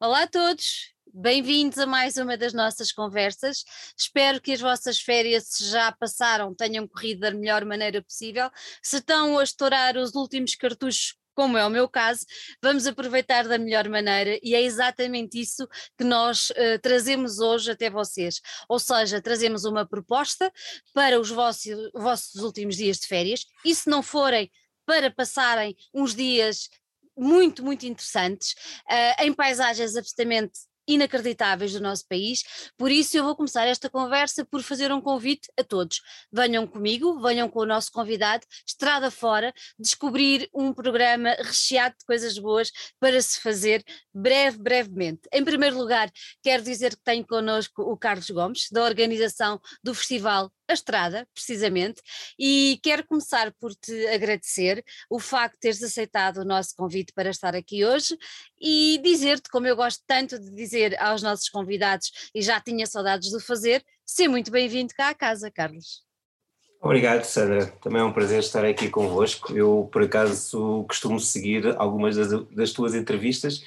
Olá a todos, bem-vindos a mais uma das nossas conversas. Espero que as vossas férias, se já passaram, tenham corrido da melhor maneira possível. Se estão a estourar os últimos cartuchos como é o meu caso, vamos aproveitar da melhor maneira e é exatamente isso que nós uh, trazemos hoje até vocês. Ou seja, trazemos uma proposta para os vossos, vossos últimos dias de férias e se não forem para passarem uns dias muito, muito interessantes, uh, em paisagens absolutamente inacreditáveis do nosso país. Por isso, eu vou começar esta conversa por fazer um convite a todos. Venham comigo, venham com o nosso convidado, estrada fora, descobrir um programa recheado de coisas boas para se fazer breve, brevemente. Em primeiro lugar, quero dizer que tenho connosco o Carlos Gomes, da organização do Festival a estrada, precisamente, e quero começar por te agradecer o facto de teres aceitado o nosso convite para estar aqui hoje e dizer-te, como eu gosto tanto de dizer aos nossos convidados e já tinha saudades de fazer, ser muito bem-vindo cá à casa, Carlos. Obrigado, Sandra. Também é um prazer estar aqui convosco. Eu, por acaso, costumo seguir algumas das, das tuas entrevistas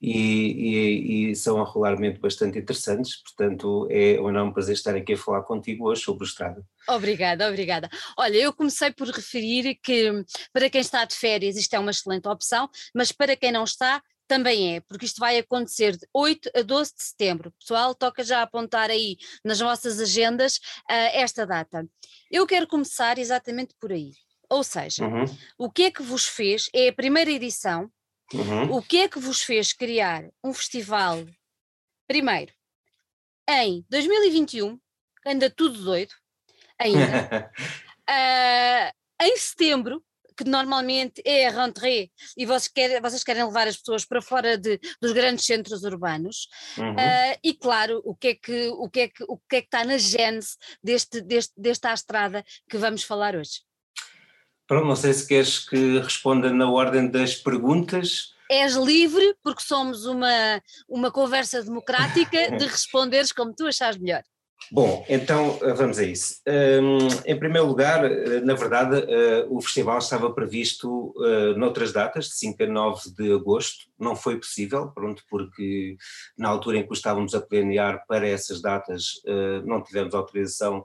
e, e, e, são regularmente bastante interessantes, portanto, é um enorme prazer estar aqui a falar contigo hoje sobre o Estrada. Obrigada, obrigada. Olha, eu comecei por referir que para quem está de férias isto é uma excelente opção, mas para quem não está, também é, porque isto vai acontecer de 8 a 12 de setembro. Pessoal, toca já apontar aí nas vossas agendas uh, esta data. Eu quero começar exatamente por aí. Ou seja, uhum. o que é que vos fez? É a primeira edição. Uhum. O que é que vos fez criar um festival, primeiro, em 2021, anda tudo doido, ainda, uh, em setembro, que normalmente é a rentrée e vocês querem, vocês querem levar as pessoas para fora de, dos grandes centros urbanos uhum. uh, e claro, o que é que, o que, é que, o que, é que está na gênese deste, deste, desta estrada que vamos falar hoje? Pronto, não sei se queres que responda na ordem das perguntas. És livre, porque somos uma, uma conversa democrática, de responderes como tu achares melhor. Bom, então eh, vamos a isso. Um, em primeiro lugar, eh, na verdade, uh, o festival estava previsto uh, noutras datas, de 5 a 9 de agosto, não foi possível, pronto, porque na altura em que estávamos a planear para essas datas uh, não tivemos autorização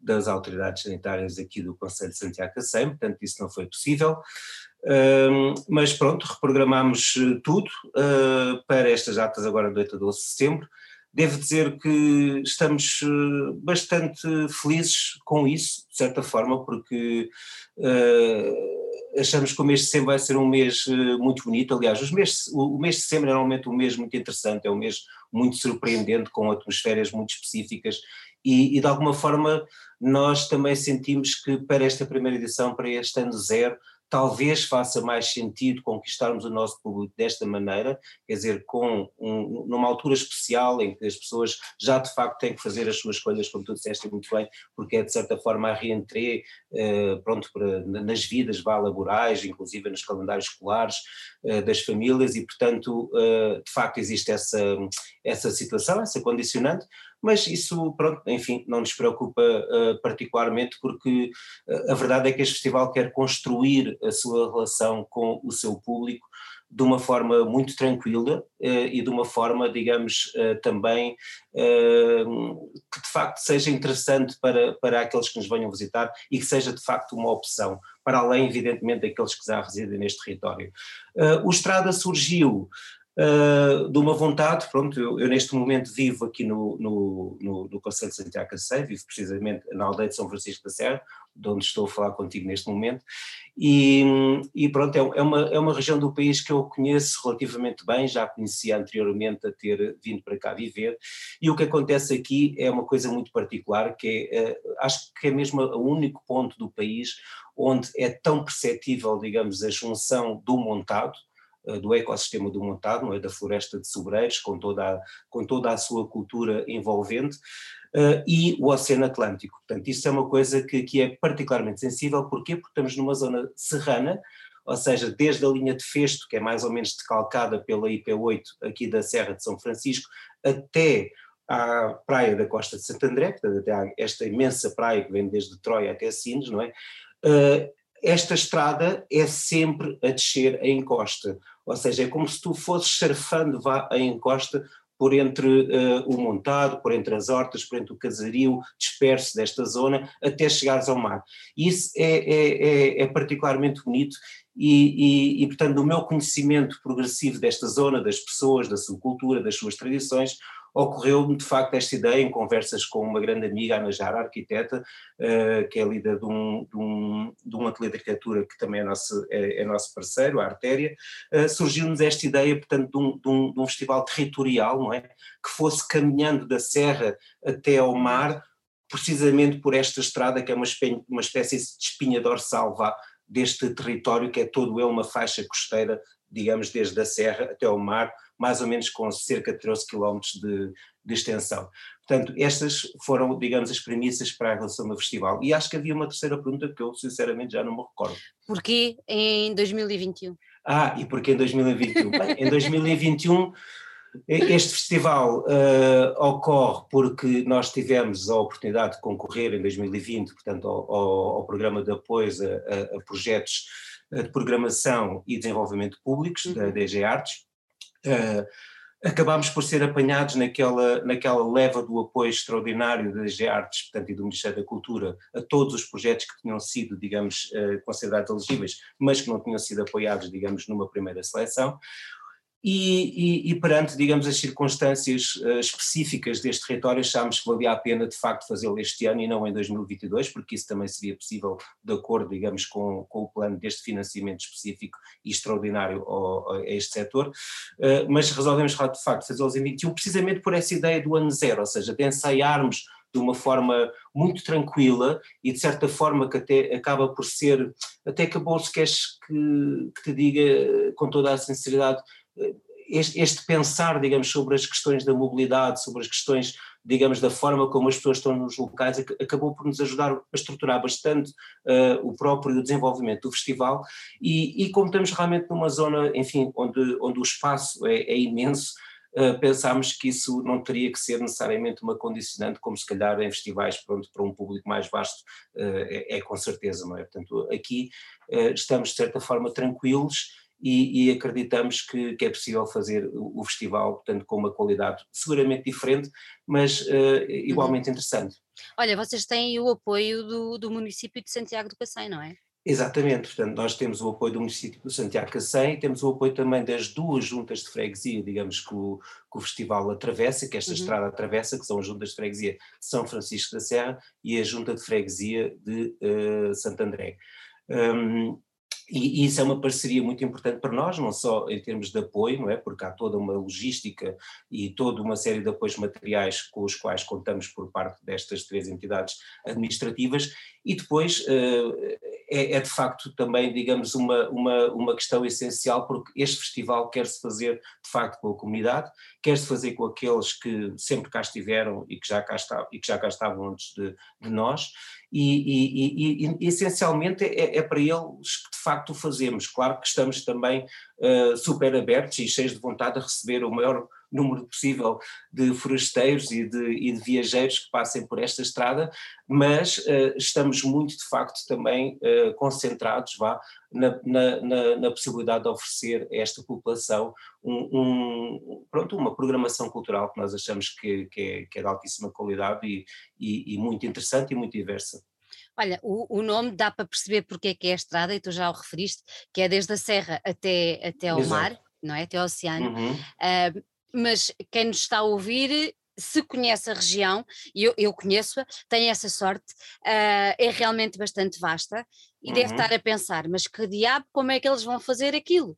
das autoridades sanitárias aqui do Conselho de Santiago Cacém, portanto isso não foi possível. Um, mas pronto, reprogramamos tudo para estas datas agora de 8 a 12 de setembro, Devo dizer que estamos eh, bastante felizes com isso, de certa forma, porque uh, achamos que o mês de setembro vai ser um mês eh, muito bonito. Aliás, os meses, o, mês de setembro é normalmente um mês muito interessante, é um mês muito surpreendente, com atmosferas muito específicas e, e, de alguma forma nós também sentimos que para esta primeira edição, para este ano zero, talvez faça mais sentido conquistarmos o nosso público desta maneira, quer dizer, com um, numa altura especial em que as pessoas já de facto têm que fazer as suas escolhas, como tu disseste muito bem, porque é de certa forma a reentrée, uh, pronto, para, nas vidas vá, laborais, inclusive nos calendários escolares uh, das famílias e portanto uh, de facto existe essa, essa situação, essa condicionante, mas isso, pronto, enfim, não nos preocupa uh, particularmente porque uh, a verdade é que este festival quer construir a sua relação com o seu público de uma forma muito tranquila uh, e de uma forma, digamos, também que de facto seja interessante para, para aqueles que nos venham visitar e que seja de facto uma opção, para além, evidentemente, daqueles que já residem neste território. o Estrada surgiu uh, de uma vontade, pronto, eu, eu, neste momento vivo aqui no, no, no, no Conselho de Santiago Cacém, vivo precisamente na aldeia de São Francisco da Serra, de onde estou a falar contigo neste momento, e, e pronto, é, é, uma, é uma região do país que eu conheço relativamente bem, já conhecia anteriormente a ter vindo para cá viver, e o que acontece aqui é uma coisa muito particular, que é, uh, acho que é mesmo o único ponto do país onde é tão perceptível, digamos, a junção do montado, do ecossistema do montado, não é? da floresta de sobreiros, com toda a, com toda a sua cultura envolvente, uh, e o Oceano Atlântico. Portanto, isso é uma coisa que, que é particularmente sensível, porquê? Porque estamos numa zona serrana, ou seja, desde a linha de Festo, que é mais ou menos decalcada pela IP8 aqui da Serra de São Francisco, até à praia da Costa de Santo André, portanto até esta imensa praia que vem desde Troia até Sines, não é? Uh, esta estrada é sempre a descer a encosta, ou seja, é como se tu fosses surfando vá, a encosta por entre uh, o montado, por entre as hortas, por entre o casario disperso desta zona, até chegares ao mar. Isso é, é, é, é particularmente bonito e, e, e, portanto, o meu conhecimento progressivo desta zona, das pessoas, da sua cultura, das suas tradições, ocorreu-me de facto esta ideia em conversas com uma grande amiga, Ana Jara, arquiteta, uh, que é líder de um, de, um, de um ateliê de arquitetura que também é nosso, é, é nosso parceiro, a Artéria, uh, surgiu-nos esta ideia, portanto, de um, de, um, de um festival territorial, não é? Que fosse caminhando da serra até ao mar, precisamente por esta estrada que é uma espécie, uma espécie de espinha dorsal, vá, deste território que é todo ele uma faixa costeira, digamos, desde a serra até ao mar, mais ou menos com cerca de 13 quilómetros de, de extensão. Portanto, estas foram, digamos, as premissas para a relação do festival. E acho que havia uma terceira pergunta que eu, sinceramente, já não me recordo. Porquê em 2021? Ah, e porquê em 2021? Bem, em 2021 este festival uh, ocorre porque nós tivemos a oportunidade de concorrer em 2020, portanto, ao, ao, ao programa de apoio a, a, projetos de programação e desenvolvimento públicos uhum. da DG Artes, Uh, acabámos por ser apanhados naquela, naquela leva do apoio extraordinário da DG Artes, portanto, e do Ministério da Cultura, a todos os projetos que tinham sido, digamos, uh, considerados elegíveis, mas que não tinham sido apoiados, digamos, numa primeira seleção. E, e, e, perante, digamos, as circunstâncias uh, específicas deste território, achámos que valia a pena, de facto, fazê-lo este ano e não em 2022, porque isso também seria possível de acordo, digamos, com, com o plano deste financiamento específico e extraordinário ao, a este setor, uh, mas resolvemos, de facto, fazê-lo em 2021, precisamente por essa ideia do ano zero, ou seja, de ensaiarmos de uma forma muito tranquila e de certa forma que até acaba por ser, até acabou se queres que, que te diga com toda a sinceridade, este, este, pensar, digamos, sobre as questões da mobilidade, sobre as questões, digamos, da forma como as pessoas estão nos locais, acabou por nos ajudar a estruturar bastante uh, o próprio desenvolvimento do festival e, e, como estamos realmente numa zona, enfim, onde, onde o espaço é, é imenso, Uh, pensámos que isso não teria que ser necessariamente uma condicionante, como se calhar em festivais pronto, para um público mais vasto uh, é, é, com certeza, não é? Portanto, aqui uh, estamos de certa forma tranquilos e, e acreditamos que, que, é possível fazer o, o, festival, portanto, com uma qualidade seguramente diferente, mas uh, igualmente uhum. interessante. Olha, vocês têm o apoio do, do município de Santiago do Cacém, não é? Exatamente, portanto, nós temos o apoio do município de Santiago Cacém e temos o apoio também das duas juntas de freguesia, digamos, que o, que o festival atravessa, que esta uhum. estrada atravessa, que são as juntas de freguesia de São Francisco da Serra e a junta de freguesia de uh, Santo André. Um, e, isso é uma parceria muito importante para nós, não só em termos de apoio, não é? Porque há toda uma logística e toda uma série de apoios materiais com os quais contamos por parte destas três entidades administrativas, e depois uh, é, é, de facto também, digamos, uma, uma, uma questão essencial, porque este festival quer-se fazer de facto com a comunidade, quer-se fazer com aqueles que sempre cá estiveram e que já cá, está, e que já cá estavam antes de, de nós, e, e, e, e essencialmente é, é, para eles que de facto o fazemos. Claro que estamos também uh, super abertos e cheios de vontade de receber o maior número possível de forasteiros e de, e de viajeiros que passem por esta estrada, mas uh, estamos muito de facto também uh, concentrados vá, na, na, na, na, possibilidade de oferecer a esta população um, um, pronto, uma programação cultural que nós achamos que, que, é, que é de altíssima qualidade e, e, e muito interessante e muito diversa. Olha, o, o, nome dá para perceber porque é que é a estrada, e tu já o referiste, que é desde a serra até, até ao Exato. mar, não é? Até ao oceano. Uhum. Uh, mas quem nos está a ouvir se conhece a região, e eu, eu conheço-a, tenho essa sorte, uh, é realmente bastante vasta e uhum. deve estar a pensar, mas que diabo, como é que eles vão fazer aquilo?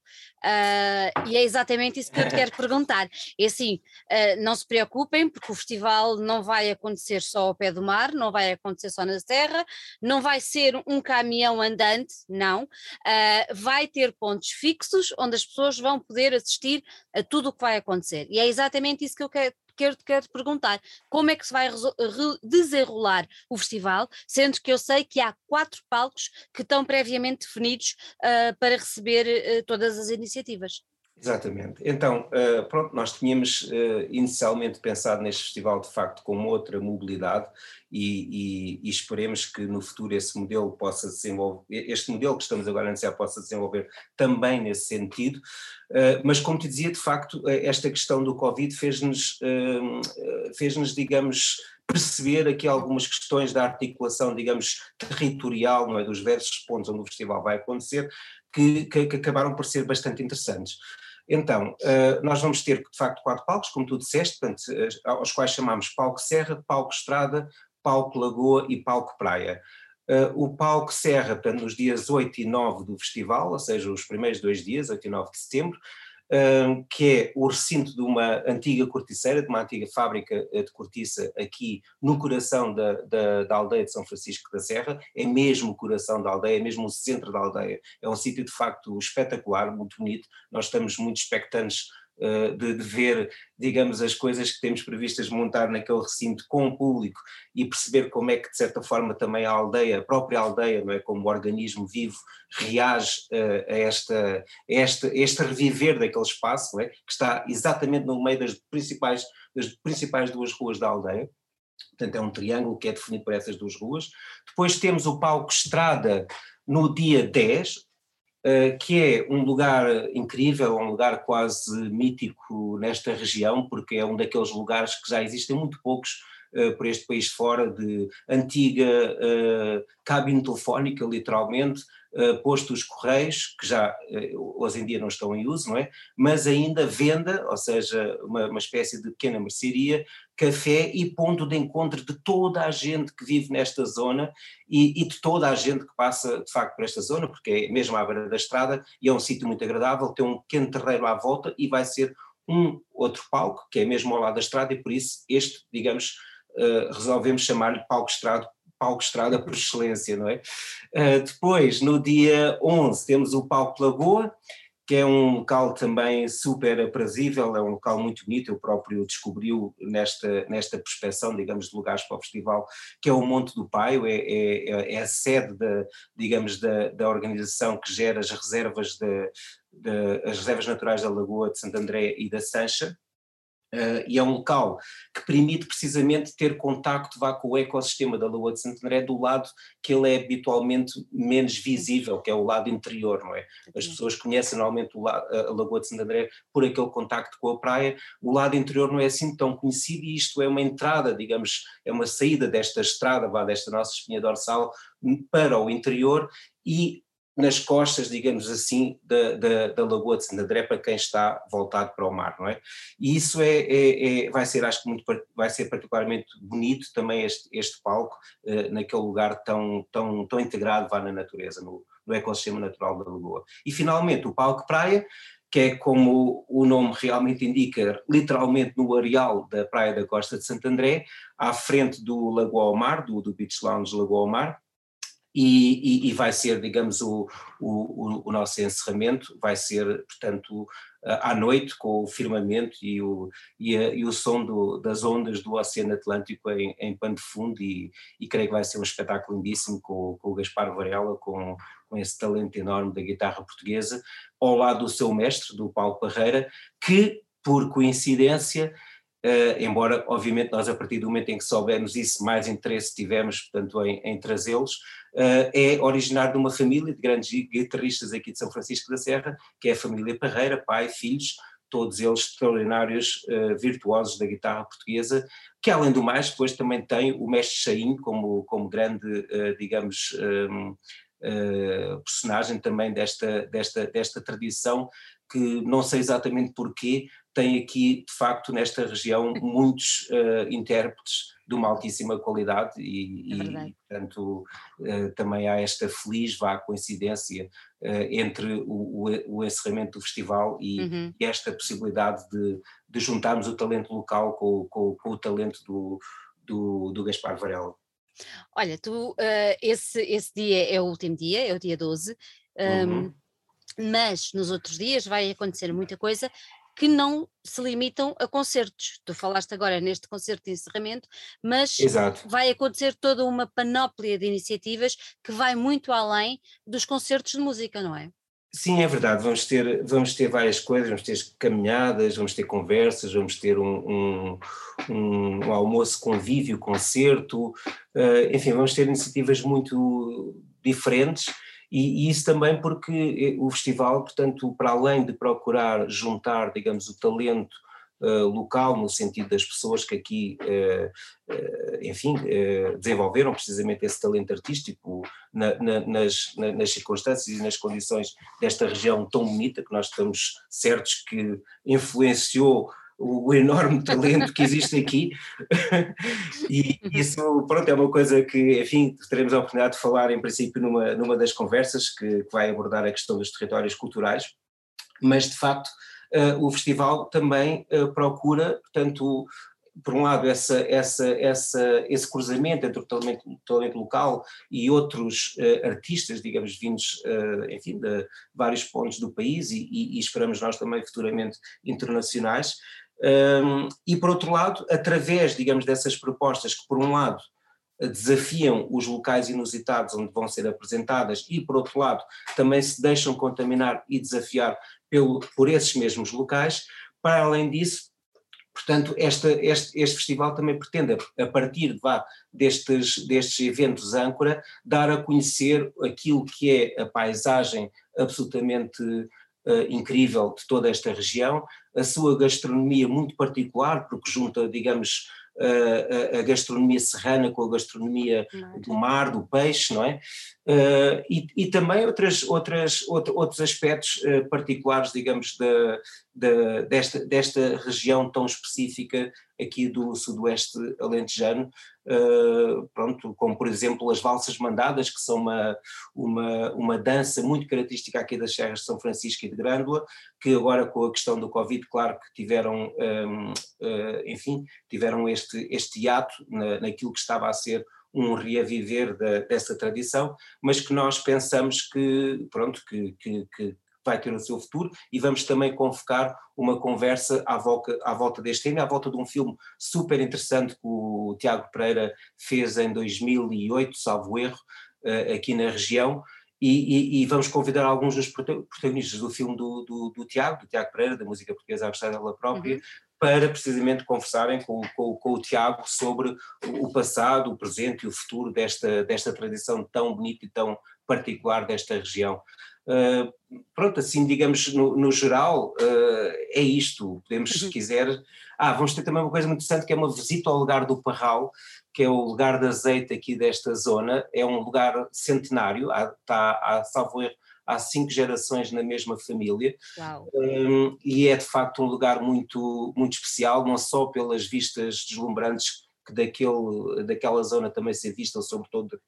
Uh, e é exatamente isso que eu te quero perguntar. É assim, uh, não se preocupem, porque o festival não vai acontecer só ao pé do mar, não vai acontecer só na serra, não vai ser um caminhão andante, não. Uh, vai ter pontos fixos onde as pessoas vão poder assistir a tudo o que vai acontecer. E é exatamente isso que eu quero, quero, quero perguntar como é que se vai desenrolar o festival, sendo que eu sei que há quatro palcos que estão previamente definidos uh, para receber uh, todas as iniciativas. Exatamente. Então, uh, pronto, nós tínhamos uh, inicialmente pensado neste festival de facto como outra mobilidade e, e, e, esperemos que no futuro esse modelo possa desenvolver, este modelo que estamos agora a anunciar possa desenvolver também nesse sentido, uh, mas como te dizia, de facto, esta questão do Covid fez-nos, fez-nos, digamos, perceber aqui algumas questões da articulação, digamos, territorial, não é, dos diversos pontos onde o festival vai acontecer, que, que, que acabaram por ser bastante interessantes. Então, uh, nós vamos ter, de facto, quatro palcos, como tu disseste, portanto, uh, aos quais chamamos Palco Serra, Palco Estrada, Palco Lagoa e Palco Praia. Uh, o Palco Serra, portanto, nos dias 8 e 9 do festival, ou seja, os primeiros dois dias, 8 e 9 de setembro, que é o recinto de uma antiga corticeira, de uma antiga fábrica eh, de cortiça aqui no coração da, da, da, aldeia de São Francisco da Serra, é mesmo o coração da aldeia, é mesmo o centro da aldeia, é um sítio de facto espetacular, muito bonito, nós estamos muito expectantes de, de, ver, digamos, as coisas que temos previstas montar naquele recinto com o público e perceber como é que, de certa forma, também a aldeia, a própria aldeia, não é, como organismo vivo, reage uh, a, esta, a este, reviver daquele espaço, é, que está exatamente no meio das principais, das principais duas ruas da aldeia. Portanto, é um triângulo que é definido por essas duas ruas. Depois temos o palco Estrada no dia 10, eh, que é um lugar incrível, um lugar quase mítico nesta região, porque é um daqueles lugares que já existem muito poucos uh, por este país fora, de antiga uh, cabine telefónica, literalmente, posto os correios, que já uh, hoje em dia não estão em uso, não é? Mas ainda venda, ou seja, uma, uma espécie de pequena mercearia, café e ponto de encontro de toda a gente que vive nesta zona e, e, de toda a gente que passa de facto por esta zona, porque é mesmo à beira da estrada e é um sítio muito agradável, tem um pequeno terreiro à volta e vai ser um outro palco, que é mesmo ao lado da estrada e por isso este, digamos, uh, resolvemos chamar-lhe palco estrado palco estrada por excelência, não é? Uh, depois, no dia 11, temos o palco Lagoa, que é um local também super aprazível, é um local muito bonito, eu próprio descobriu nesta, nesta prospeção, digamos, de lugares para o festival, que é o Monte do Paio, é, é, é a sede, da, digamos, da, da organização que gera as reservas, de, de, as reservas naturais da Lagoa de Santo André e da Sancha, Uh, e é um local que permite precisamente ter contacto vá, com o ecossistema da Lagoa de Santo André do lado que ele é habitualmente menos visível, que é o lado interior, não é? As pessoas conhecem normalmente a Lagoa de Santo André por aquele contacto com a praia, o lado interior não é assim tão conhecido e isto é uma entrada, digamos, é uma saída desta estrada, vá, desta nossa espinha dorsal para o interior e nas costas, digamos assim, da, da, da Lagoa de Sandré para quem está voltado para o mar, não é? E isso é, é, é vai ser, acho que muito, vai ser particularmente bonito também este, este palco, eh, naquele lugar tão, tão, tão integrado vá na natureza, no, no ecossistema natural da Lagoa. E finalmente o palco praia, que é como o nome realmente indica, literalmente no areal da Praia da Costa de Santo André, à frente do Lagoa ao Mar, do, do Beach Lounge Lagoa ao Mar, e, e, e, vai ser, digamos, o, o, o, nosso encerramento, vai ser, portanto, à noite, com o firmamento e o, e, a, e o som do, das ondas do Oceano Atlântico em, em pano de fundo, e, e, creio que vai ser um espetáculo lindíssimo com, com o Gaspar Varela, com, com esse talento enorme da guitarra portuguesa, ao lado do seu mestre, do Paulo Parreira, que, por coincidência, embora, obviamente, nós a partir do momento em que soubermos isso, mais interesse tivemos, portanto, em, em trazê-los, uh, é originário de uma família de grandes guitarristas aqui de São Francisco da Serra, que é a família Parreira, pai, filhos, todos eles extraordinários uh, virtuosos da guitarra portuguesa, que além do mais depois também tem o mestre Chaim como, como grande, digamos, um, personagem também desta, desta, desta tradição, que não sei exatamente porquê, tem aqui, de facto, nesta região, muitos uh, intérpretes de uma altíssima qualidade e, é e portanto, uh, também há esta feliz vá coincidência uh, entre o, o, o, encerramento do festival e, uhum. e esta possibilidade de, de, juntarmos o talento local com, com, com o talento do, do, do Gaspar Varela. Olha, tu, esse, esse dia é o último dia, é o dia 12, um, uhum. Mas nos outros dias vai acontecer muita coisa que não se limitam a concertos. Tu falaste agora neste concerto de encerramento, mas Exato. vai acontecer toda uma panóplia de iniciativas que vai muito além dos concertos de música, não é? Sim, é verdade. Vamos ter, vamos ter várias coisas, vamos ter caminhadas, vamos ter conversas, vamos ter um, um, um, almoço convívio, concerto, uh, enfim, vamos ter iniciativas muito diferentes e, e, isso também porque o festival, portanto, para além de procurar juntar, digamos, o talento uh, local, no sentido das pessoas que aqui, uh, uh, enfim, desenvolveram precisamente esse talento artístico na, na, nas, na, nas circunstâncias e nas condições desta região tão bonita, que nós estamos certos que influenciou o, enorme talento que existe aqui e isso pronto é uma coisa que enfim teremos a oportunidade de falar em princípio numa, numa das conversas que, que vai abordar a questão dos territórios culturais mas de facto uh, o festival também uh, procura, portanto, por um lado, essa, essa, essa, esse cruzamento entre o talento, talento local e outros uh, artistas, digamos, vindos, uh, enfim, de vários pontos do país e, e, e esperamos nós também futuramente internacionais. Um, e por outro lado, através, digamos, dessas propostas que, por um lado, desafiam os locais inusitados onde vão ser apresentadas e, por outro lado, também se deixam contaminar e desafiar pelo, por esses mesmos locais. Para além disso, portanto, esta, este, este festival também pretende, a partir destes, destes eventos âncora, dar a conhecer aquilo que é a paisagem absolutamente uh, incrível de toda esta região, a sua gastronomia muito particular, porque junta, digamos, a, a, gastronomia serrana com a gastronomia do mar, do peixe, não é? Uh, e, e, também outras, outras, outro, outros aspectos uh, particulares, digamos, da, da, desta, desta região tão específica aqui do sudoeste alentejano, uh, pronto, como por exemplo as valsas mandadas, que são uma, uma, uma dança muito característica aqui das Serras de São Francisco e de Grândola, que agora com a questão do Covid, claro que tiveram, um, enfim, tiveram este, este hiato na, naquilo que estava a ser um reaviver da, dessa tradição, mas que nós pensamos que, pronto, que, que, que, vai ter o seu futuro e vamos também convocar uma conversa à volta, à volta deste tema, à volta de um filme super interessante que o Tiago Pereira fez em 2008, salvo erro, eh, aqui na região, e, e, e, vamos convidar alguns dos protagonistas do filme do, do, do Tiago, do Tiago Pereira, da música portuguesa à dela própria, uhum para precisamente conversarem com, com, com, o Tiago sobre o passado, o presente e o futuro desta, desta tradição tão bonita e tão particular desta região. Uh, pronto, assim, digamos, no, no geral, uh, é isto. Podemos, se uhum. quiser. Ah, vamos ter também uma coisa muito interessante que é uma visita ao lugar do Parral, que é o lugar de azeite aqui desta zona. É um lugar centenário, há, está, há, salvo erro, há cinco gerações na mesma família. Um, e é de facto um lugar muito, muito especial, não só pelas vistas deslumbrantes que daquele, daquela zona também se vistam sobre todo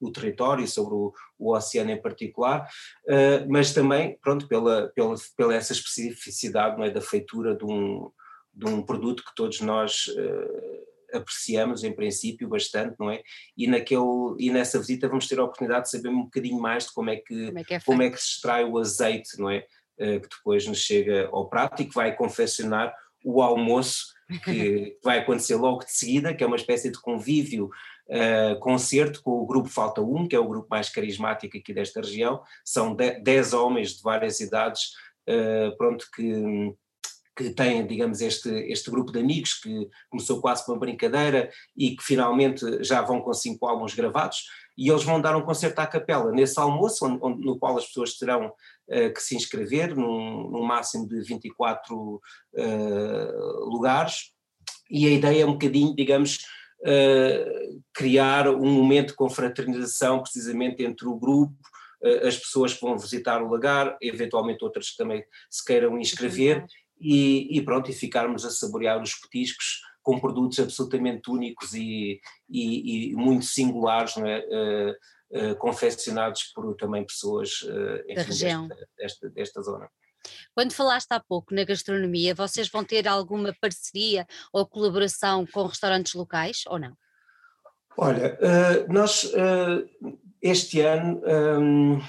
o território, sobre o, o oceano em particular, uh, mas também, pronto, pela, pela, pela essa especificidade não é, da feitura de um, de um produto que todos nós uh, apreciamos em princípio bastante, não é? E, naquele, e nessa visita vamos ter a oportunidade de saber um bocadinho mais de como é que, como é que, é como é que se extrai o azeite, não é? Uh, que depois nos chega ao prato e que vai confeccionar o almoço que vai acontecer logo de seguida, que é uma espécie de convívio, uh, concerto com o grupo Falta 1, que é o grupo mais carismático aqui desta região, são 10 homens de várias idades, uh, pronto, que que tem, digamos, este, este grupo de amigos que começou quase com uma brincadeira e que finalmente já vão com cinco álbuns gravados, e eles vão dar um concerto à capela nesse almoço, onde, no qual as pessoas terão uh, que se inscrever, num, num máximo de 24 uh, eh, lugares, e a ideia é um bocadinho, digamos, uh, criar um momento de confraternização precisamente entre o grupo, as pessoas que vão visitar o lagar, eventualmente outras que também se queiram inscrever, e, e, pronto, e ficarmos a saborear os petiscos com produtos absolutamente únicos e, e, e muito singulares, não é? Uh, uh, confeccionados por também pessoas uh, enfim, da região. Desta, desta, desta zona. Quando falaste há pouco na gastronomia, vocês vão ter alguma parceria ou colaboração com restaurantes locais ou não? Olha, nós este ano um,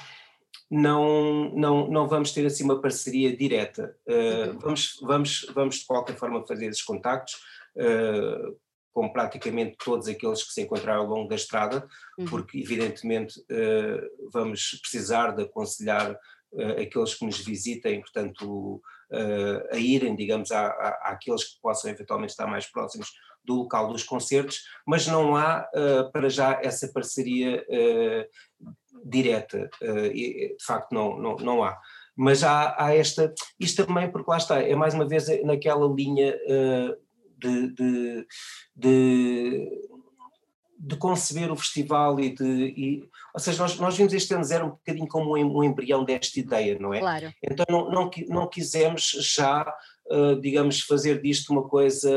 não, não, não vamos ter assim uma parceria direta. Uh, vamos, vamos, vamos de qualquer forma fazer esses contactos uh, com praticamente todos aqueles que se encontraram ao longo da estrada, uhum. porque evidentemente uh, vamos precisar de aconselhar aqueles que nos visitem, portanto, a irem, digamos, à, à, àqueles que possam eventualmente estar mais próximos do local dos concertos, mas não há para já essa parceria direta, de facto não, não, não há. Mas há, há, esta, isto também porque lá está, é mais uma vez naquela linha de, de, de de conceber o festival e de. E, ou seja, nós, nós vimos este ano zero um bocadinho como um, um embrião desta ideia, não é? Claro. Então não, não, não quisemos já, digamos, fazer disto uma coisa.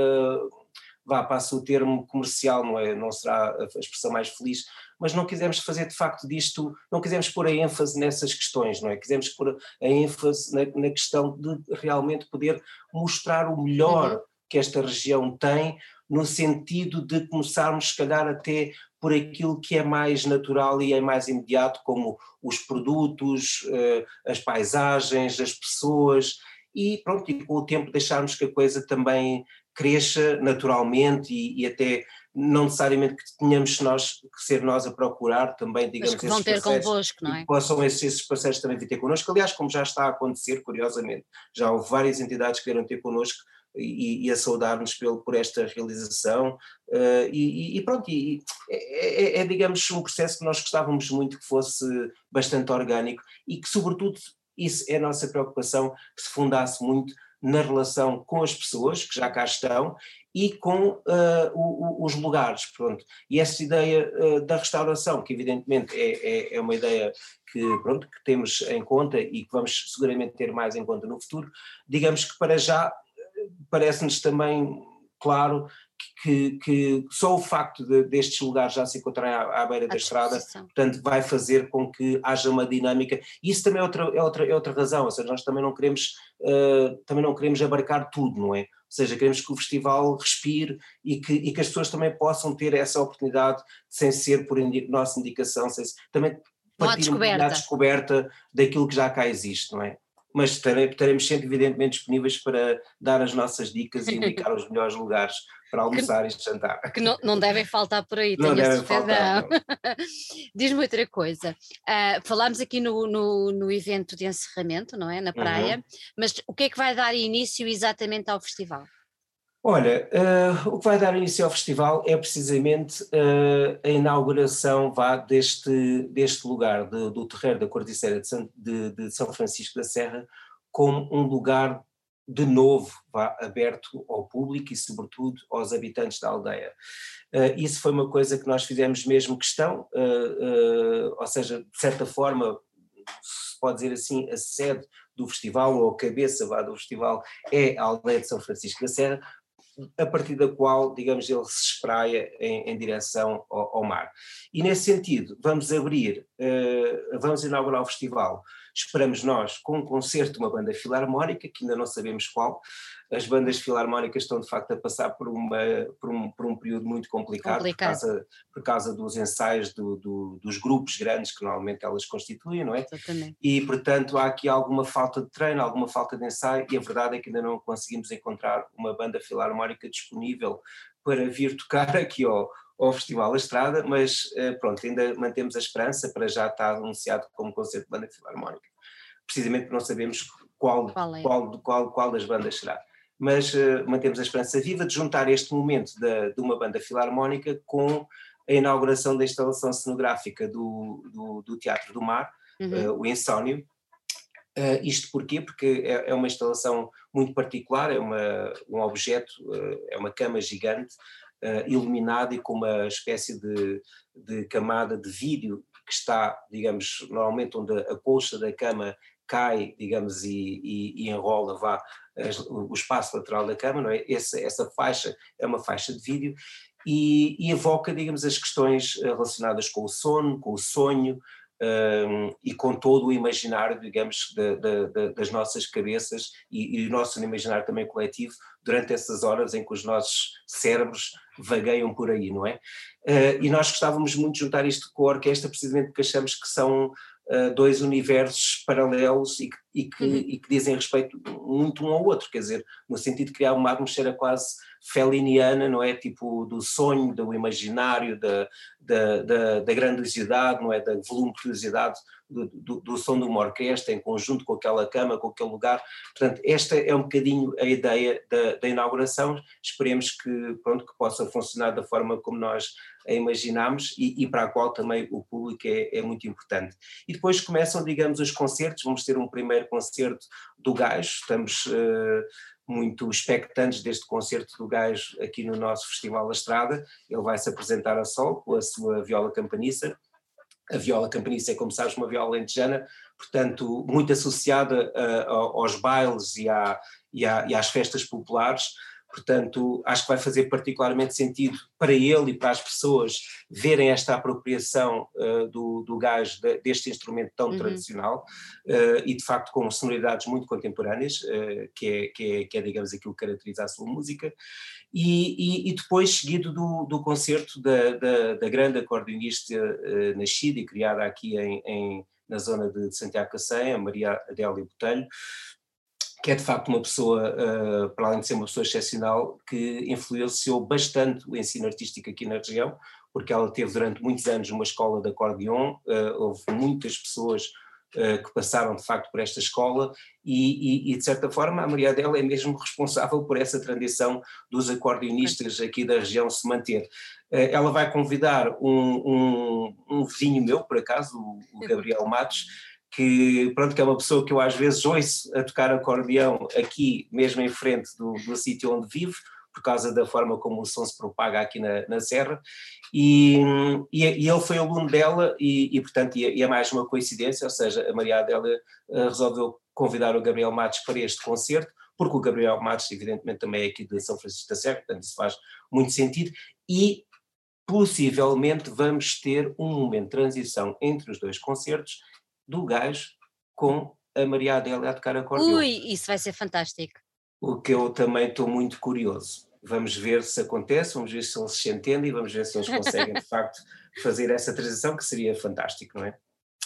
Vá, passa o termo comercial, não é? Não será a expressão mais feliz, mas não quisemos fazer de facto disto, não quisemos pôr a ênfase nessas questões, não é? Quisemos pôr a ênfase na, na questão de realmente poder mostrar o melhor uhum. que esta região tem, no sentido de começarmos, se calhar, até por aquilo que é mais natural e é mais imediato, como os produtos, eh, as paisagens, as pessoas, e pronto, e com o tempo deixarmos que a coisa também cresça naturalmente e, e até não necessariamente que tenhamos nós, que ser nós a procurar também, digamos, Mas que vão ter convosco, não é? possam esses, esses parceiros também vir ter connosco, aliás, como já está a acontecer, curiosamente, já houve várias entidades que vieram ter connosco e, e a saudar-nos por esta realização uh, e, e, pronto, e, é, é, é, digamos um processo que nós gostávamos muito que fosse bastante orgânico e que sobretudo isso é a nossa preocupação, que se fundasse muito na relação com as pessoas que já cá estão e com uh, o, o, os lugares, pronto. E essa ideia uh, da restauração, que evidentemente é, é, é, uma ideia que, pronto, que temos em conta e que vamos seguramente ter mais em conta no futuro, digamos que para já parece-nos também claro que, que, só o facto de, destes lugares já se encontrarem à, à beira da estrada, portanto, vai fazer com que haja uma dinâmica. E isso também é outra, é outra, é outra razão, ou seja, nós também não queremos, uh, também não queremos abarcar tudo, não é? Ou seja, queremos que o festival respire e que, e que as pessoas também possam ter essa oportunidade, sem ser por indi nossa indicação, sem, também partir uma descoberta daquilo que já cá existe, não é? Mas estaremos sempre, evidentemente, disponíveis para dar as nossas dicas e indicar os melhores lugares para almoçar que, e jantar. Que não, não devem faltar por aí, não devem faltar. Diz-me outra coisa, uh, falámos aqui no, no, no, evento de encerramento, não é, na praia, uhum. mas o que é que vai dar início exatamente ao festival? Olha, uh, o que vai dar início ao festival é precisamente uh, a inauguração vá, deste, deste lugar, de, do terreiro da Corticeira de de, de São Francisco da Serra, como um lugar de novo vá, aberto ao público e, sobretudo, aos habitantes da aldeia. Uh, isso foi uma coisa que nós fizemos mesmo questão, ou seja, de certa forma, se pode dizer assim, a sede do festival, ou a cabeça vá, do festival, é a aldeia de São Francisco da Serra, a partir da qual, digamos, ele se espraia em, em direção ao, ao, mar. E nesse sentido, vamos abrir, uh, vamos inaugurar o festival, esperamos nós, com um concerto de uma banda filarmónica, que ainda não sabemos qual, as bandas filarmónicas estão de facto a passar por, uma, por, um, por um período muito complicado, complicado. Por, causa, por causa dos ensaios do, do, dos grupos grandes que normalmente elas constituem, não é? Exatamente. E portanto há aqui alguma falta de treino, alguma falta de ensaio e a verdade é que ainda não conseguimos encontrar uma banda filarmónica disponível para vir tocar aqui ao, ao Festival Estrada, mas eh, pronto, ainda mantemos a esperança para já estar anunciado como concerto de banda filarmónica, precisamente porque não sabemos qual, qual, é? qual, qual, qual das bandas será mas uh, mantemos a esperança viva de juntar este momento de, de uma banda filarmónica com a inauguração da instalação cenográfica do, do, do Teatro do Mar, uhum. uh, o Insónio. Uh, isto porquê? Porque é, é, uma instalação muito particular, é uma, um objeto, é uma cama gigante, iluminada e com uma espécie de, de camada de vídeo que está, digamos, normalmente onde a colcha da cama cai, digamos, e, e, e enrola vá, o espaço lateral da cama, não é? Essa, essa faixa é uma faixa de vídeo e, e evoca, digamos, as questões eh, relacionadas com o sono, com o sonho, um, e com todo o imaginário, digamos, de, de, de, das nossas cabeças e, o nosso imaginário também coletivo durante essas horas em que os nossos cérebros vagueiam por aí, não é? Uh, e nós gostávamos muito de juntar isto com a orquestra precisamente porque achamos que são uh, dois universos paralelos e que, e, que, uhum. e que, dizem respeito muito um ao outro, quer dizer, no sentido de criar uma atmosfera quase feliniana, não é? Tipo do sonho, do imaginário, da, da, da, da grandiosidade, não é? Da voluptuosidade do, do, som de uma orquestra, em conjunto com aquela cama, com aquele lugar. Portanto, esta é um bocadinho a ideia da, da inauguração. Esperemos que, pronto, que possa funcionar da forma como nós a imaginamos e, e para a qual também o público é, é, muito importante. E depois começam, digamos, os concertos. Vamos ter um primeiro concerto do Gajo, estamos. Uh, muito expectantes deste concerto do Gajo aqui no nosso Festival da Estrada. Ele vai se apresentar a sol com a sua viola campaniça a viola campaniça é, como sabes, uma viola lentejana, portanto, muito associada uh, aos bailes e, à, e, à, e, às festas populares, portanto, acho que vai fazer particularmente sentido para ele e para as pessoas verem esta apropriação uh, do, do gás de, deste instrumento tão uhum. tradicional uh, e, de facto, com sonoridades muito contemporâneas, que é, que, é, que, é, digamos, aquilo que caracteriza a sua música e, e, e, depois seguido do, do concerto da, da, da grande acordeonista uh, nascida e criada aqui em, em, na zona de Santiago Cacém, a Maria Adélia Botelho, que é de facto uma pessoa, uh, para além de ser uma pessoa excepcional, que influenciou bastante o ensino artístico aqui na região, porque ela teve durante muitos anos uma escola de acordeon, uh, houve muitas pessoas eh, que passaram de facto por esta escola e, e, e, de certa forma a Maria Adela é mesmo responsável por essa tradição dos acordeonistas aqui da região se manter. Ela vai convidar um, um, um vizinho meu, por acaso, o Gabriel Matos, que pronto que é uma pessoa que eu às vezes ouço a tocar acordeão aqui mesmo em frente do, do sítio onde vivo, por causa da forma como o som se propaga aqui na, na Serra, e, e, e, ele foi aluno dela, e, e portanto, e, e, é mais uma coincidência, ou seja, a Maria Adélia uh, resolveu convidar o Gabriel Matos para este concerto, porque o Gabriel Matos, evidentemente, também é aqui de São Francisco da Serra, portanto, isso faz muito sentido, e possivelmente vamos ter um momento de transição entre os dois concertos do gajo com a Maria Adélia a tocar acordeão. Ui, isso vai ser fantástico o que eu também estou muito curioso. Vamos ver se acontece, vamos ver se eles se entendem e vamos ver se eles conseguem de facto fazer essa transição, que seria fantástico, não é?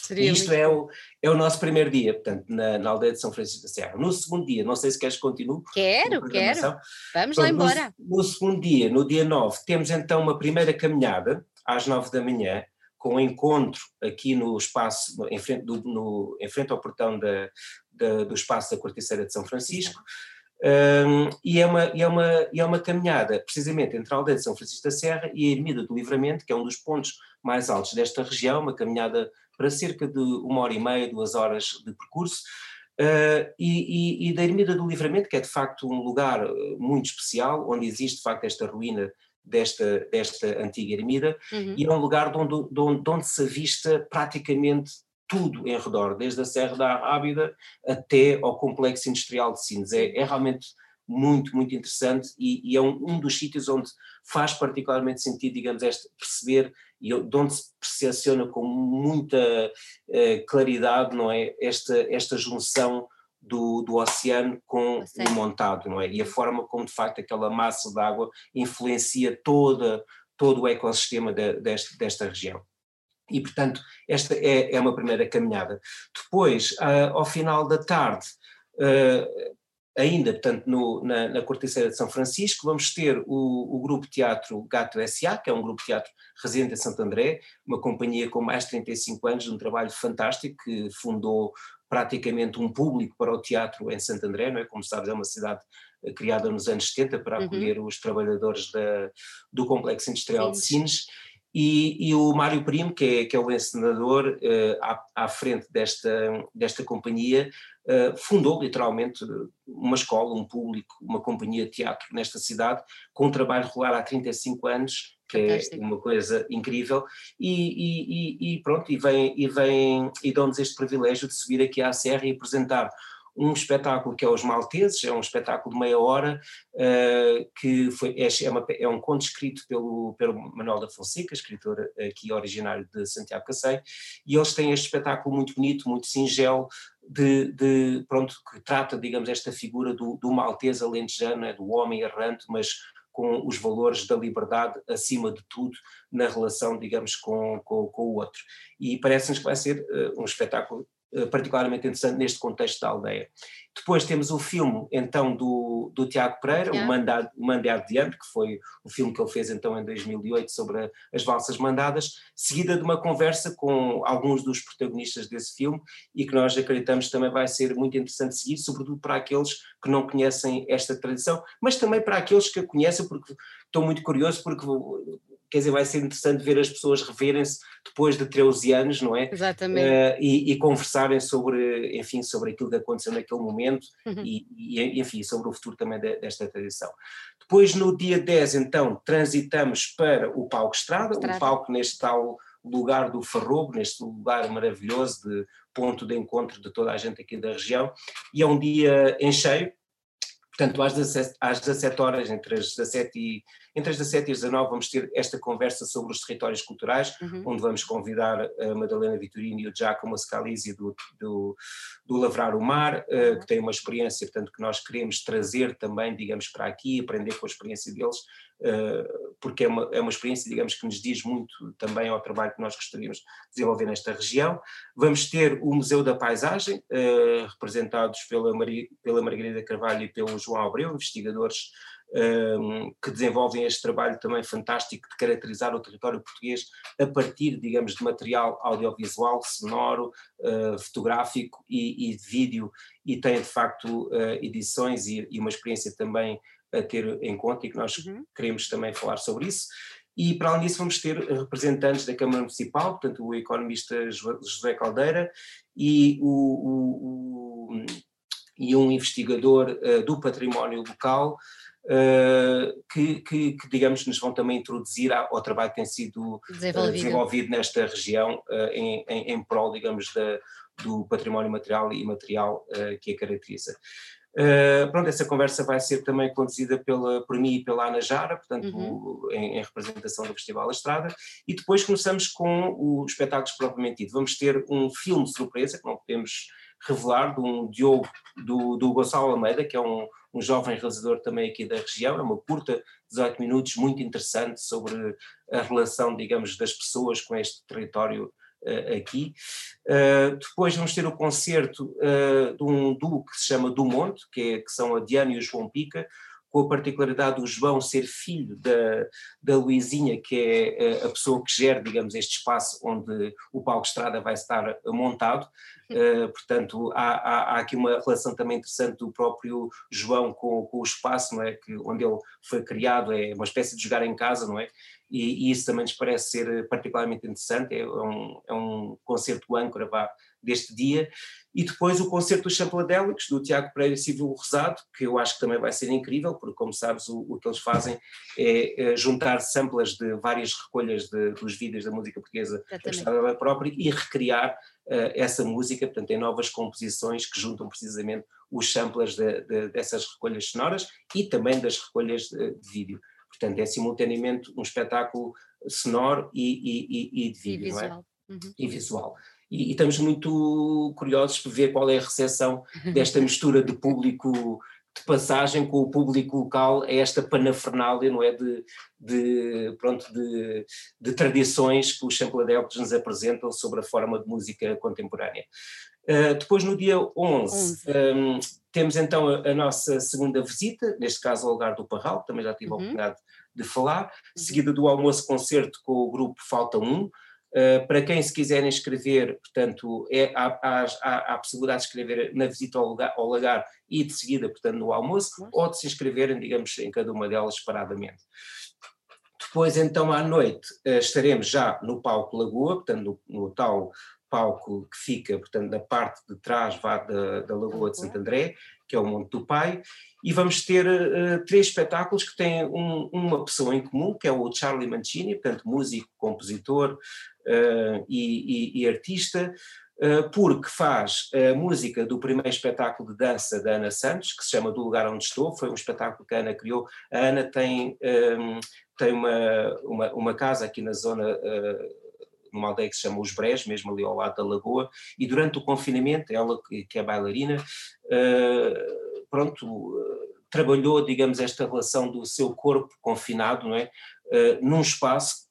Seria isto é o, é o nosso primeiro dia, portanto, na, na, aldeia de São Francisco da Serra. No segundo dia, não sei se queres que continue. Quero, quero. Vamos lá embora. No, no, segundo dia, no dia 9, temos então uma primeira caminhada, às 9 da manhã, com um encontro aqui no espaço, em frente, do, no, em frente ao portão da, da, do espaço da Corticeira de São Francisco. Um, e, é uma, e, é uma, e é uma caminhada precisamente entre a aldeia de São Francisco da Serra e a Ermida do Livramento, que é um dos pontos mais altos desta região, uma caminhada para cerca de uma hora e meia, duas horas de percurso, uh, e, e, e, da Ermida do Livramento, que é de facto um lugar uh, muito especial, onde existe de facto esta ruína desta, desta antiga ermida, uhum. e é um lugar de onde, de onde, de onde se avista praticamente tudo em redor, desde a Serra da Rábida até ao Complexo Industrial de Sines. É, é realmente muito, muito interessante e, e é um, um, dos sítios onde faz particularmente sentido, digamos, este, perceber e de onde se percepciona com muita uh, claridade, não é, esta, esta junção do, do oceano com o montado, não é, e a forma como de facto aquela massa de água influencia toda, todo o ecossistema de, deste, desta região. E, portanto, esta é, é uma primeira caminhada. Depois, uh, ao final da tarde, uh, ainda, portanto, no, na, na Corticeira de São Francisco, vamos ter o, o Grupo Teatro Gato S.A., que é um grupo de teatro residente em Santo André, uma companhia com mais de 35 anos, de um trabalho fantástico, que fundou praticamente um público para o teatro em Santo André, não é? Como sabes, é uma cidade eh, criada nos anos 70 para uhum. acolher uhum. os trabalhadores da, do Complexo Industrial de Sines e, e, o Mário Primo, que é, que é o encenador uh, à, à, frente desta, desta companhia, uh, fundou literalmente uma escola, um público, uma companhia de teatro nesta cidade, com um trabalho regular há 35 anos, que é Fantástico. é uma coisa incrível, e, e, e, pronto, e vem, e vem e dão-nos este privilégio de subir aqui à Serra e apresentar um espetáculo que é Os Malteses, é um espetáculo de meia hora, uh, que foi, é, é, uma, é, um conto escrito pelo, pelo Manuel da Fonseca, escritor aqui originário de Santiago Cacém, e eles têm este espetáculo muito bonito, muito singelo, de, de, pronto, que trata, digamos, esta figura do, do maltese alentejano, é, do homem errante, mas com os valores da liberdade acima de tudo na relação, digamos, com, com, com o outro. E parece-nos que vai ser uh, um espetáculo particularmente interessante neste contexto da aldeia. Depois temos o filme, então, do, do Tiago Pereira, yeah. o, Mandado, o Diante, que foi o filme que ele fez, então, em 2008, sobre as valsas mandadas, seguida de uma conversa com alguns dos protagonistas desse filme e que nós acreditamos também vai ser muito interessante seguir, sobretudo para aqueles que não conhecem esta tradição, mas também para aqueles que a conhecem, porque estou muito curioso, porque quer dizer, vai ser interessante ver as pessoas reverem-se depois de 13 anos, não é? Exatamente. Uh, e, e, conversarem sobre, enfim, sobre aquilo que aconteceu naquele momento uhum. e, e, enfim, sobre o futuro também de, desta tradição. Depois, no dia 10, então, transitamos para o palco Estrada, Estrada. o palco neste tal lugar do Farrobo, neste lugar maravilhoso de ponto de encontro de toda a gente aqui da região, e é um dia em cheio, portanto às 17, às 17 horas, entre as 17 e entre as 17 e as 19 vamos ter esta conversa sobre os territórios culturais, uhum. onde vamos convidar a Madalena Vitorino e o Giacomo Scalisi do, do, do Lavrar o Mar, uh, que tem uma experiência, portanto, que nós queremos trazer também, digamos, para aqui, aprender com a experiência deles, uh, porque é uma, é uma experiência, digamos, que nos diz muito também ao trabalho que nós gostaríamos de desenvolver nesta região. Vamos ter o Museu da Paisagem, representados pela, Maria, pela Margarida Carvalho e pelo João Abreu, investigadores que desenvolvem este trabalho também fantástico de caracterizar o território português a partir, digamos, de material audiovisual, sonoro, uh, fotográfico e, e, de vídeo, e tem de facto uh, edições e, e, uma experiência também a ter em conta e que nós uhum. queremos também falar sobre isso. E para além disso vamos ter representantes da Câmara Municipal, portanto o economista José Caldeira e o, o, o e um investigador uh, do património local, que, que, que, digamos, nos vão também introduzir ao, trabalho que tem sido eh, desenvolvido, desenvolvido nesta região uh, em, em, em, prol, digamos, da, do património material e imaterial que a caracteriza. Uh, pronto, essa conversa vai ser também conduzida pela, por mim e pela Ana Jara, portanto, uhum. em, em, representação do Festival Estrada, e depois começamos com os espetáculos propriamente dito. Vamos ter um filme surpresa, que não podemos revelar, de um Diogo, do, do Gonçalo Almeida, que é um, um jovem realizador também aqui da região, é uma curta, 18 minutos, muito interessante sobre a relação, digamos, das pessoas com este território uh, aqui. Uh, depois vamos ter o concerto uh, de um duo que se chama Do Monte, que, é, que são a Diana e o João Pica, com a particularidade do João ser filho da, da Luizinha, que é a pessoa que gera, digamos, este espaço onde o palco Estrada vai estar montado, Uh, portanto, há, há, há, aqui uma relação também interessante do próprio João com, com, o espaço, não é? Que, onde ele foi criado, é uma espécie de jogar em casa, não é? E, e isso também nos parece ser particularmente interessante, é um, é um concerto âncora vá, deste dia. E depois o concerto dos Champladélicos, do Tiago Pereira Civil Rosado, que eu acho que também vai ser incrível, porque, como sabes, o, o que eles fazem é, é juntar samplas de várias recolhas de, dos vídeos da música portuguesa própria e recriar uh, essa música, portanto, em novas composições que juntam precisamente os samplers de, de, dessas recolhas sonoras e também das recolhas de, de, vídeo. Portanto, é simultaneamente um espetáculo sonoro e, e, e de vídeo, e visual. não é? Uhum. E visual. E, e, estamos muito curiosos por ver qual é a recepção desta mistura de público de passagem com o público local a esta panafernália, não é, de, de pronto, de, de, tradições que os Champladélicos nos apresentam sobre a forma de música contemporânea. Uh, depois, no dia 11, 11. Um, temos então a, a, nossa segunda visita, neste caso ao lugar do Parral, também já tive uhum. a oportunidade de falar, uhum. seguida do almoço-concerto com o grupo Falta 1, Uh, para quem se quiser inscrever, portanto, é, há, há, há, a possibilidade de escrever na visita ao, lugar, ao lagar e de seguida, portanto, no almoço, ou de se inscreverem, digamos, em cada uma delas separadamente. Depois, então, à noite, uh, estaremos já no palco Lagoa, portanto, no, no, tal palco que fica, portanto, na parte de trás vá, da, da Lagoa de Santo André, que é o Monte do Pai, e vamos ter uh, três espetáculos que têm um, uma pessoa em comum, que é o Charlie Mancini, portanto, músico, compositor, uh, e, e, e, artista, uh, porque faz a música do primeiro espetáculo de dança da Ana Santos, que se chama Do Lugar Onde Estou, foi um espetáculo que a Ana criou. A Ana tem, um, ehm, tem uma, uma, uma, casa aqui na zona numa aldeia que se chama Os Brés, mesmo ali ao lado da lagoa, e durante o confinamento, ela que é bailarina, uh, pronto, uh, trabalhou, digamos, esta relação do seu corpo confinado, não é? Uh, num espaço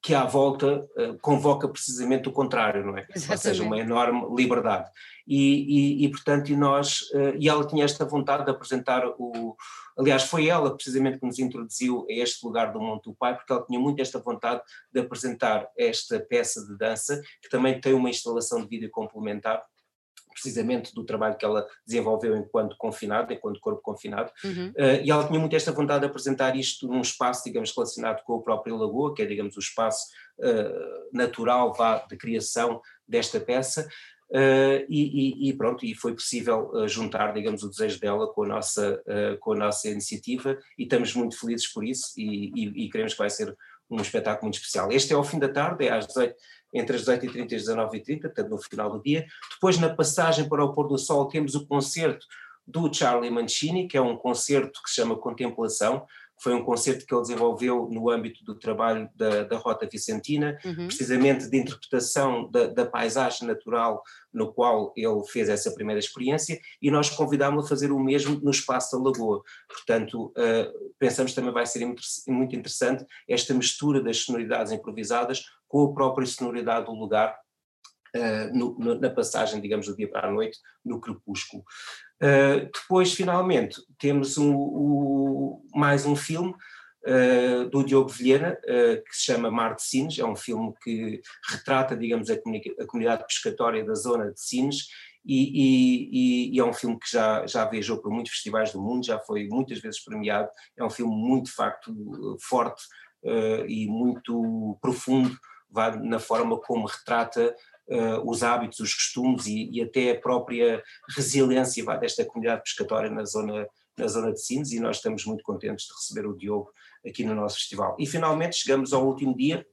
que à volta uh, convoca precisamente o contrário, não é? Exatamente. Ou seja, uma enorme liberdade. E, e, e portanto, e nós, uh, e ela tinha esta vontade de apresentar o, aliás foi ela precisamente que nos introduziu a este lugar do Monte do Pai, porque ela tinha muito esta vontade de apresentar esta peça de dança, que também tem uma instalação de vídeo complementar, precisamente do trabalho que ela desenvolveu enquanto confinada, enquanto corpo confinado, uhum. uh, e ela tinha muito esta vontade de apresentar isto num espaço, digamos, relacionado com a própria lagoa, que é, digamos, o espaço uh, natural vá, de criação desta peça, Uh, e, e, pronto, e foi possível uh, juntar, digamos, o desejo dela com a nossa, uh, com a nossa iniciativa e estamos muito felizes por isso e, e, e, queremos que vai ser um espetáculo muito especial. Este é ao fim da tarde, é às 18, entre as 18h30 e as 19h30, portanto no final do dia. Depois, na passagem para o pôr do sol, temos o concerto do Charlie Mancini, que é um concerto que se chama Contemplação, foi um concerto que ele desenvolveu no âmbito do trabalho da, da Rota Vicentina, uhum. precisamente de interpretação da, da, paisagem natural no qual ele fez essa primeira experiência, e nós convidámos-lo a fazer o mesmo no Espaço da Lagoa. Portanto, uh, pensamos também vai ser muito interessante esta mistura das sonoridades improvisadas com a própria sonoridade do lugar, uh, no, no, na passagem, digamos, do dia para a noite, no crepúsculo. Uh, depois, finalmente, temos um, mais um filme uh, do Diogo Vilhena, que se chama Mar de Sines, é um filme que retrata, digamos, a, a comunidade pescatória da zona de Sines, e, e, e, é um filme que já, já viajou por muitos festivais do mundo, já foi muitas vezes premiado, é um filme muito, de facto, forte e muito profundo na forma como retrata uh, os hábitos, os costumes e, e, até a própria resiliência vá, desta comunidade pescatória na zona, na zona de Sines e nós estamos muito contentes de receber o Diogo aqui no nosso festival. E finalmente chegamos ao último dia,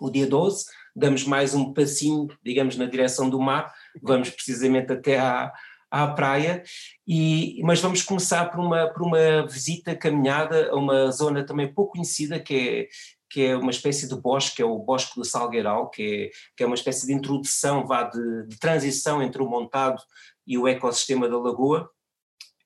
o dia 12, damos mais um passinho, digamos, na direção do mar, vamos precisamente até à, à praia, e, mas vamos começar por uma, por uma visita caminhada a uma zona também pouco conhecida, que é, que é uma espécie de bosque, que é o Bosque do Salgueiral, que é, que é uma espécie de introdução, vá, de, de transição entre o montado e o ecossistema da lagoa,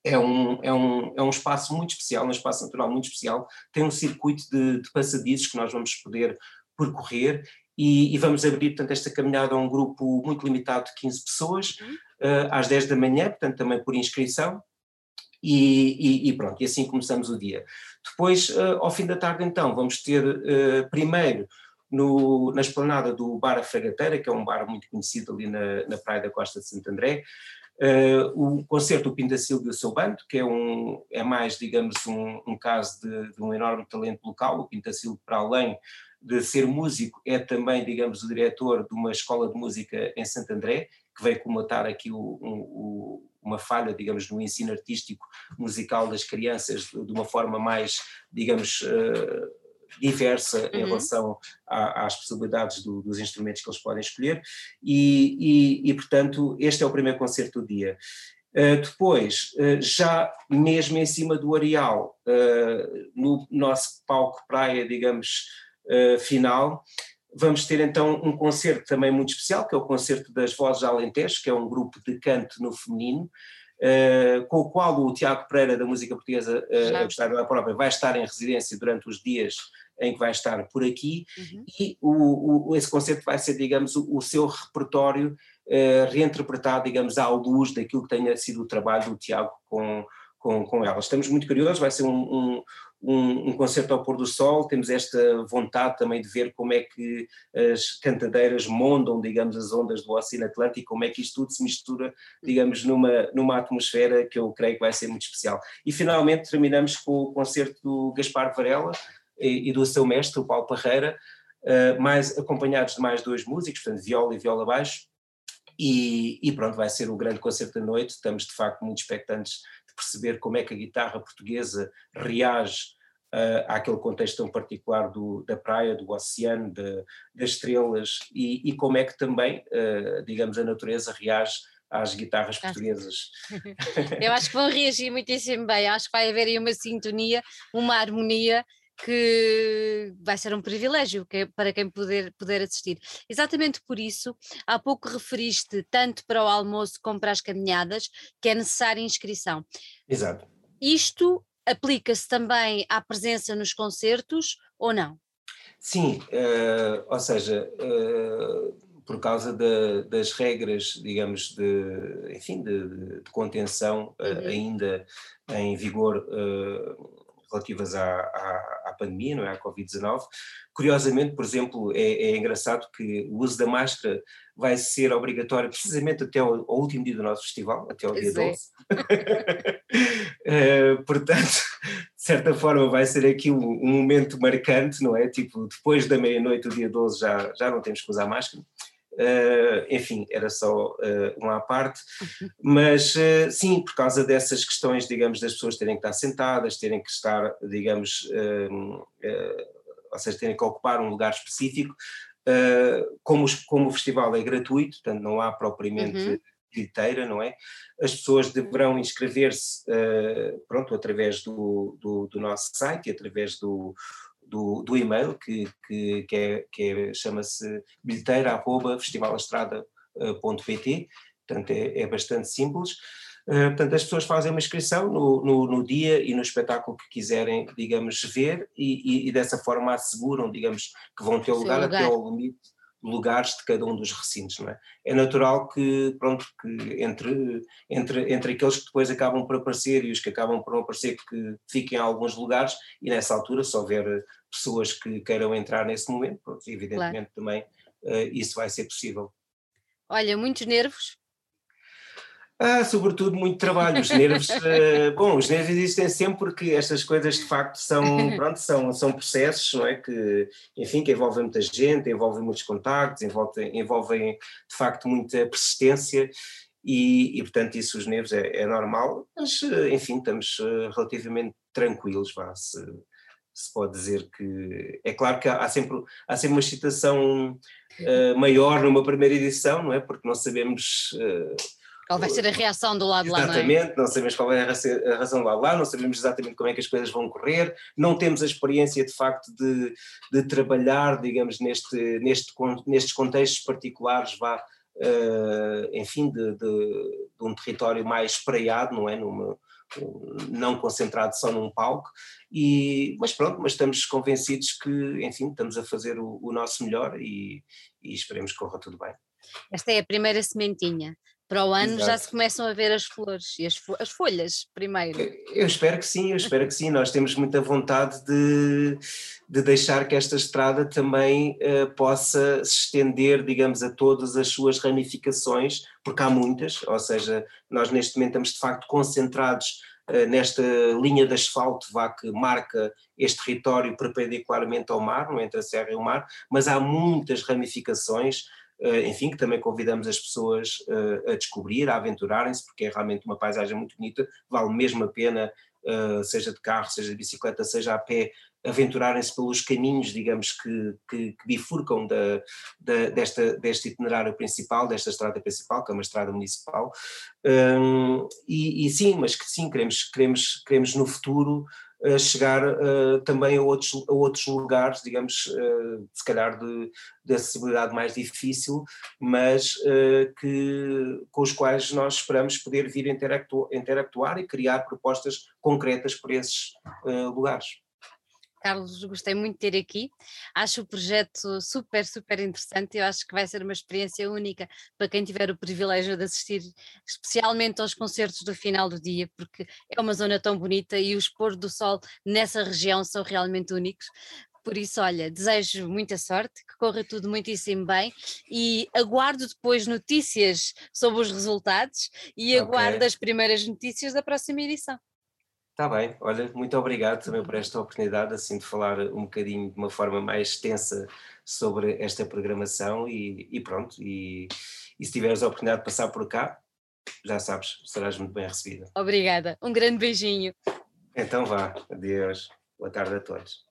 é um, é, um, é um espaço muito especial, um espaço natural muito especial, tem um circuito de, de passadizos que nós vamos poder percorrer e, e, vamos abrir, portanto, esta caminhada a um grupo muito limitado de 15 pessoas, uhum. uh, às 10 da manhã, portanto, também por inscrição, e, e, e, pronto, e assim começamos o dia. Depois, uh, ao fim da tarde, então, vamos ter uh, primeiro no, na esplanada do Bar A Fragateira, que é um bar muito conhecido ali na, na Praia da Costa de Santo André, uh, o concerto do Pintacil e o seu bando, que é, um, é mais, digamos, um, um caso de, de, um enorme talento local. O Pintacil, para além de ser músico, é também, digamos, o diretor de uma escola de música em Santo André, que veio comatar aqui o, o uma falha, digamos, no ensino artístico musical das crianças de uma forma mais, digamos, uh, diversa uhum. em relação a, às possibilidades do, dos instrumentos que eles podem escolher, e, e, e, portanto este é o primeiro concerto do dia. Uh, depois, uh, já mesmo em cima do areal, no nosso palco praia, digamos, final, Vamos ter então um concerto também muito especial, que é o Concerto das Vozes Alentejo, que é um grupo de canto no feminino, uh, com o qual o Tiago Pereira da música portuguesa, uh, a gostar da própria, vai estar em residência durante os dias em que vai estar por aqui, uhum. e o, o, esse concerto vai ser, digamos, o, o seu repertório uh, reinterpretado, digamos, à luz daquilo que tenha sido o trabalho do Tiago com, com, com ela. Estamos muito curiosos, vai ser um, um, um, um, concerto ao pôr do sol, temos esta vontade também de ver como é que as cantadeiras mondam, digamos, as ondas do Oceano Atlântico, como é que isto tudo se mistura, digamos, numa, numa atmosfera que eu creio que vai ser muito especial. E finalmente terminamos com o concerto do Gaspar Varela e, e do seu mestre, o Paulo Parreira, uh, mais, acompanhados de mais dois músicos, portanto, viola e viola baixo, e, e, pronto, vai ser o grande concerto da noite. Estamos de facto muito expectantes perceber como é que a guitarra portuguesa reage uh, àquele contexto tão particular do, da praia, do oceano, de, das estrelas e, e, como é que também, uh, digamos, a natureza reage às guitarras portuguesas. Eu acho que vão reagir muitíssimo bem, acho que vai haver aí uma sintonia, uma harmonia que vai ser um privilégio para quem puder, puder assistir. Exatamente por isso, há pouco referiste tanto para o almoço como para as caminhadas que é necessária inscrição. Exato. Isto aplica-se também à presença nos concertos ou não? Sim, uh, ou seja, uh, por causa das regras, digamos, de, enfim, de, de contenção uh, uhum. ainda em vigor relativas à, à, pandemia, não é? à Covid-19. Curiosamente, por exemplo, é, é, engraçado que o uso da máscara vai ser obrigatório precisamente até ao, ao último dia do nosso festival, até ao dia 12. É. portanto, de certa forma vai ser aqui um, um, momento marcante, não é? Tipo, depois da meia-noite, o dia 12, já, já não temos que usar máscara. Uh, enfim, era só uh, uma à parte, uhum. mas uh, sim, por causa dessas questões, digamos, das pessoas terem que estar sentadas, terem que estar, digamos, ou seja, terem que ocupar um lugar específico, como, os, como, o festival é gratuito, portanto não há propriamente uhum. bilheteira, não é? As pessoas deverão inscrever-se, pronto, através do, do, do nosso site e através do do, do e-mail, que, que, que, é, que é, chama-se bilheteira.festivalestrada.pt, portanto é, é, bastante simples. Uh, portanto, as pessoas fazem uma inscrição no, no, no, dia e no espetáculo que quiserem, digamos, ver e, e, e dessa forma asseguram, digamos, que vão ter lugar, lugar, até ao limite lugares de cada um dos recintos, não é? É natural que, pronto, que entre, entre, entre aqueles que depois acabam por aparecer e os que acabam por não aparecer, que fiquem em alguns lugares e nessa altura, se houver pessoas que queiram entrar nesse momento, pronto, evidentemente claro. também uh, isso vai ser possível. Olha, muitos nervos, ah, sobretudo muito trabalho, os nervos, uh, bom, os nervos existem sempre porque estas coisas de facto são, pronto, são, são processos, não é, que, enfim, que envolvem muita gente, envolvem muitos contactos, envolvem, envolvem de facto muita persistência e, e portanto isso os nervos é, é normal, mas eh, enfim, estamos uh, relativamente tranquilos, vá, se, se pode dizer que, é claro que há, sempre, há sempre uma excitação uh, maior numa primeira edição, não é, porque não sabemos qual vai ser a reação do lado lá, não é? Exatamente, não sabemos qual é a razão do lado lá, não sabemos exatamente como é que as coisas vão correr, não temos a experiência de facto de, de trabalhar, digamos, neste, neste, nestes contextos particulares, vá, uh, enfim, de, de, de, um território mais espraiado, não é? Numa, não concentrado só num palco, e, mas pronto, mas estamos convencidos que, enfim, estamos a fazer o, o nosso melhor e, e esperemos que corra tudo bem. Esta é a primeira sementinha. Para o ano Exato. já se começam a ver as flores e as, fo as, folhas primeiro. Eu espero que sim, eu espero que sim. Nós temos muita vontade de, de deixar que esta estrada também uh, possa se estender, digamos, a todas as suas ramificações, porque há muitas, ou seja, nós neste momento estamos de facto concentrados uh, nesta linha de asfalto vá, que marca este território perpendicularmente ao mar, não entre a serra e o mar, mas há muitas ramificações enfim, que também convidamos as pessoas eh, a descobrir, a aventurarem-se, porque é realmente uma paisagem muito bonita, vale mesmo a pena, eh, seja de carro, seja de bicicleta, seja a pé, aventurarem-se pelos caminhos, digamos, que, que, que bifurcam da, da, desta, deste itinerário principal, desta estrada principal, que é uma estrada municipal, um, e, e, sim, mas que sim, queremos, queremos, queremos no futuro chegar uh, também a outros, a outros lugares, digamos, uh, se calhar de, de acessibilidade mais difícil, mas que, com os quais nós esperamos poder vir interactuar, interactuar e criar propostas concretas para esses lugares. Carlos, gostei muito de ter aqui. Acho o projeto super, super interessante. Eu acho que vai ser uma experiência única para quem tiver o privilégio de assistir, especialmente aos concertos do final do dia, porque é uma zona tão bonita e os pôr do sol nessa região são realmente únicos. Por isso, olha, desejo muita sorte, que corra tudo muitíssimo bem e aguardo depois notícias sobre os resultados e okay. aguardo as primeiras notícias da próxima edição. Está bem, olha, muito obrigado também por esta oportunidade, assim, de falar um bocadinho de uma forma mais extensa sobre esta programação e, e pronto, e, e se tiveres a oportunidade de passar por cá, já sabes, serás muito bem recebida. Obrigada, um grande beijinho. Então vá, adeus, boa tarde a todos.